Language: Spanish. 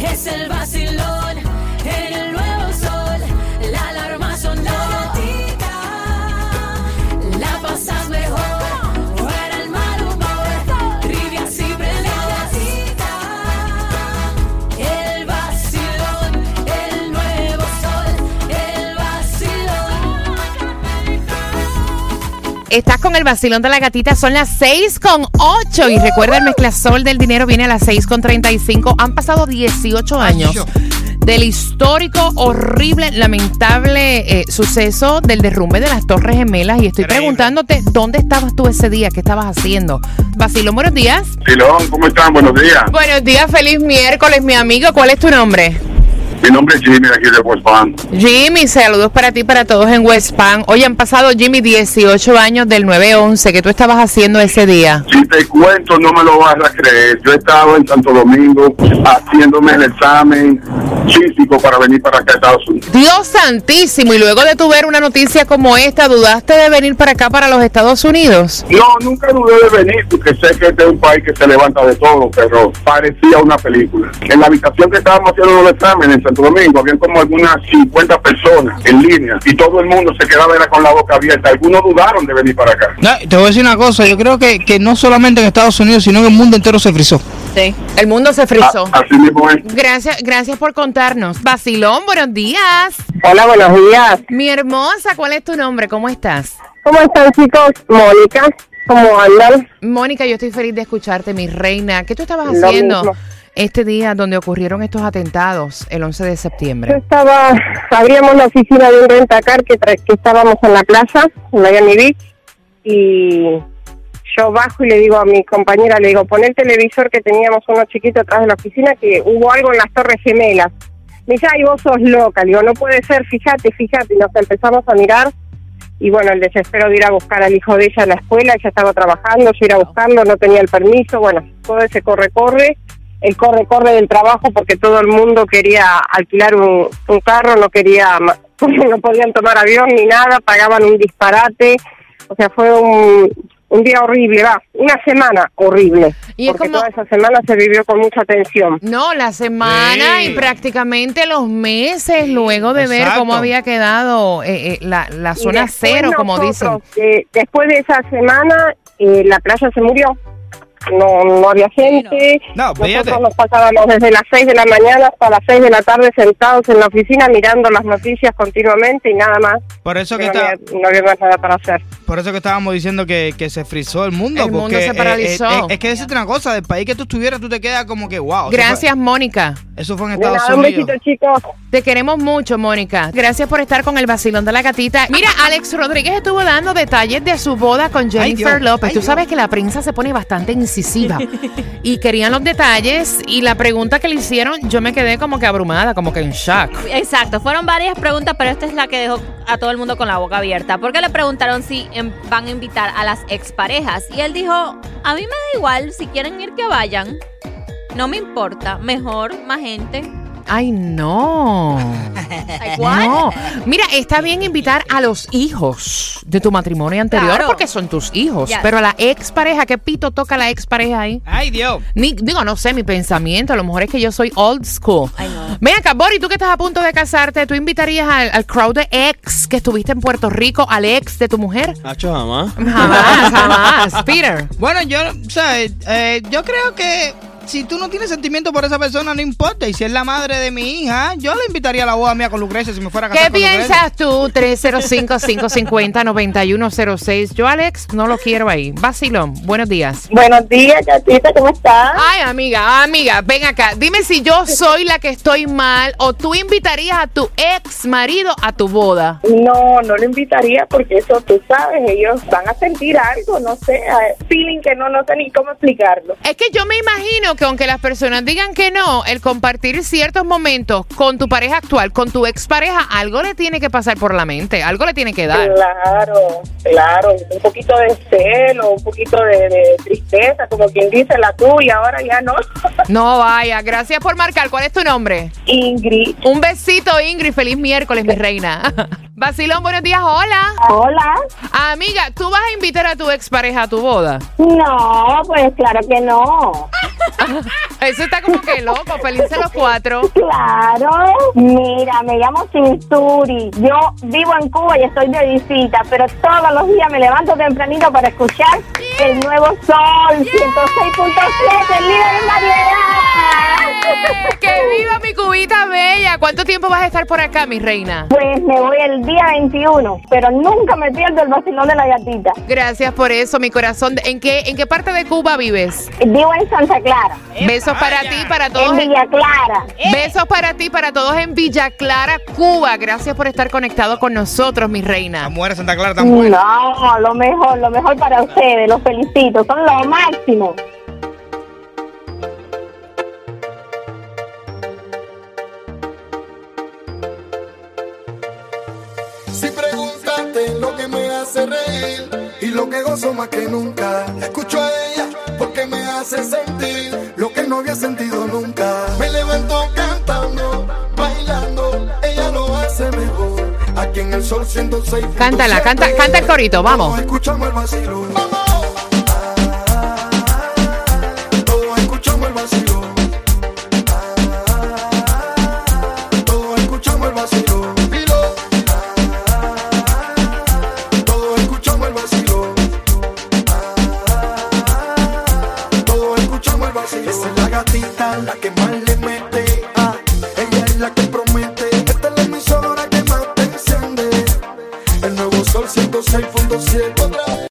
Es el vacilón en el Estás con el vacilón de la gatita, son las 6 con 8 y recuerda el mezclasol del dinero viene a las 6 con 35. Han pasado 18 años del histórico, horrible, lamentable eh, suceso del derrumbe de las Torres Gemelas y estoy preguntándote dónde estabas tú ese día, qué estabas haciendo. Vacilón, buenos días. Silón, ¿cómo están? Buenos días. Buenos días, feliz miércoles, mi amigo. ¿Cuál es tu nombre? Mi nombre es Jimmy, aquí de West Palm. Jimmy, saludos para ti, para todos en West Palm. Hoy han pasado, Jimmy, 18 años del 9-11. ¿Qué tú estabas haciendo ese día? Si te cuento, no me lo vas a creer. Yo he estado en Santo Domingo haciéndome el examen físico para venir para acá a Estados Unidos. Dios santísimo, y luego de tu ver una noticia como esta, ¿dudaste de venir para acá, para los Estados Unidos? No, nunca dudé de venir porque sé que este es un país que se levanta de todo, pero parecía una película. En la habitación que estábamos haciendo los exámenes en Santo Domingo, habían como algunas 50 personas en línea y todo el mundo se quedaba era con la boca abierta. Algunos dudaron de venir para acá. No, te voy a decir una cosa, yo creo que, que no solamente en Estados Unidos, sino en el mundo entero se frizó. Sí. El mundo se frizó. A- así mismo es. Gracias, gracias por contarnos. Basilón, buenos días. Hola, buenos días. Mi hermosa, ¿cuál es tu nombre? ¿Cómo estás? ¿Cómo están, chicos? Mónica, ¿cómo andan? Mónica, yo estoy feliz de escucharte, mi reina. ¿Qué tú estabas Lo haciendo mismo. este día donde ocurrieron estos atentados, el 11 de Yo septiembre? estaba, abríamos la oficina de un rentacar que, que estábamos en la playa, en Miami Beach, y yo bajo y le digo a mi compañera, le digo, pon el televisor que teníamos uno chiquito atrás de la oficina, que hubo algo en las Torres Gemelas. Me dice, ay, vos sos loca. Le digo, no puede ser, fíjate, fíjate. Y nos empezamos a mirar, y bueno, el desespero de ir a buscar al hijo de ella a la escuela, ella estaba trabajando, yo ir a buscarlo, no tenía el permiso, bueno, todo ese corre-corre, el corre-corre del trabajo porque todo el mundo quería alquilar un, un carro, no quería, no podían tomar avión ni nada, pagaban un disparate, o sea, fue un, un día horrible, va, una semana horrible, Y es porque como- toda esa semana se vivió con mucha tensión. No, la semana Sí. y prácticamente los meses luego de ver cómo había quedado eh, eh, la, la zona cero, como dicen. eh, después de esa semana, eh, la playa se murió. No, no había gente. No, fíjate. Nosotros nos pasábamos desde las 6 de la mañana hasta las 6 de la tarde sentados en la oficina mirando las noticias continuamente y nada más. Por eso que no, está, había, no había más nada para hacer. por eso que estábamos diciendo que, que se frizó el mundo. El mundo porque, se eh, paralizó. eh, eh, es que decirte una cosa, del país que tú estuvieras, tú te quedas como que wow. fue- Gracias, Mónica. Eso fue en Estados nada, un Unidos. besito, chicos. Te queremos mucho, Mónica. Gracias por estar con el vacilón de la gatita. Mira, Alex Rodríguez estuvo dando detalles de su boda con Jennifer. López. Ay, Tú Dios. sabes que la prensa se pone bastante y querían los detalles. Y la pregunta que le hicieron, yo me quedé como que abrumada, como que en shock. Exacto, fueron varias preguntas, pero esta es la que dejó a todo el mundo con la boca abierta. Porque le preguntaron si em, van a invitar a las exparejas. Y él dijo, a mí me da igual, si quieren ir que vayan. No me importa, mejor, más gente. Ay, no. No. Mira, está bien invitar a los hijos de tu matrimonio anterior Claro. porque son tus hijos. Yes. Pero a la expareja, ¿qué pito toca la expareja ahí? Ay, Dios. Ni, digo, no sé, mi pensamiento. A lo mejor es que yo soy old school. Ay, no. Ven acá, Bori, tú que estás a punto de casarte, ¿tú invitarías al, al crowd de ex que estuviste en Puerto Rico, al ex de tu mujer? Nacho, jamás. Jamás, jamás. Peter. Bueno, yo, o sea, eh, yo creo que si tú no tienes sentimiento por esa persona, no importa. Y si es la madre de mi hija, yo le invitaría a la boda mía con Lucrecia si me fuera a casar ¿Qué con Lucrecia. piensas tú? 305-550-9106. Yo, Alex, no lo quiero ahí. Vacilón, buenos días. Buenos días, gatita, ¿cómo estás? Ay, amiga, amiga, ven acá. Dime si yo soy la que estoy mal o tú invitarías a tu ex marido a tu boda. No, no lo invitaría porque eso tú sabes, ellos van a sentir algo, no sé, eh, feeling que no, no sé ni cómo explicarlo. Es que yo me imagino que aunque las personas digan que no, el compartir ciertos momentos con tu pareja actual, con tu expareja, algo le tiene que pasar por la mente, algo le tiene que dar. Claro, claro, un poquito de celo, un poquito de, de tristeza, como quien dice la tuya, ahora ya no. No vaya, gracias por marcar. ¿Cuál es tu nombre? Ingrid. Un besito, Ingrid. Feliz miércoles, mi reina. Vacilón, buenos días. Hola. Hola. Amiga, ¿tú vas a invitar a tu expareja a tu boda? No, pues claro que no. Eso está como que loco. Felices los cuatro. Claro. Mira, me llamo Cinturi. Yo vivo en Cuba y estoy de visita, pero todos los días me levanto tempranito para escuchar el nuevo Sol 106.7, el líder en variedad. ¡Que viva mi cubita bella! ¿Cuánto tiempo vas a estar por acá, mi reina? Pues me voy el día 21, pero nunca me pierdo el vacilón de la gatita. Gracias por eso, mi corazón. ¿En qué, en qué parte de Cuba vives? Vivo en Santa Clara, Besos para ti, para en todos. Villa Clara. Besos para ti, para todos en Villa Clara, Cuba. Gracias por estar conectado con nosotros, mi La reina. mujer de Santa Clara tan buena. No, lo mejor, lo mejor para ustedes, los felicito, son lo máximo. Que gozo más que nunca, escucho a ella porque me hace sentir lo que no había sentido nunca. Me levanto cantando, bailando, ella lo hace mejor. Aquí en el sol 106. Cántala, canta, canta el corito, vamos. Escuchamos el vacilón. La que más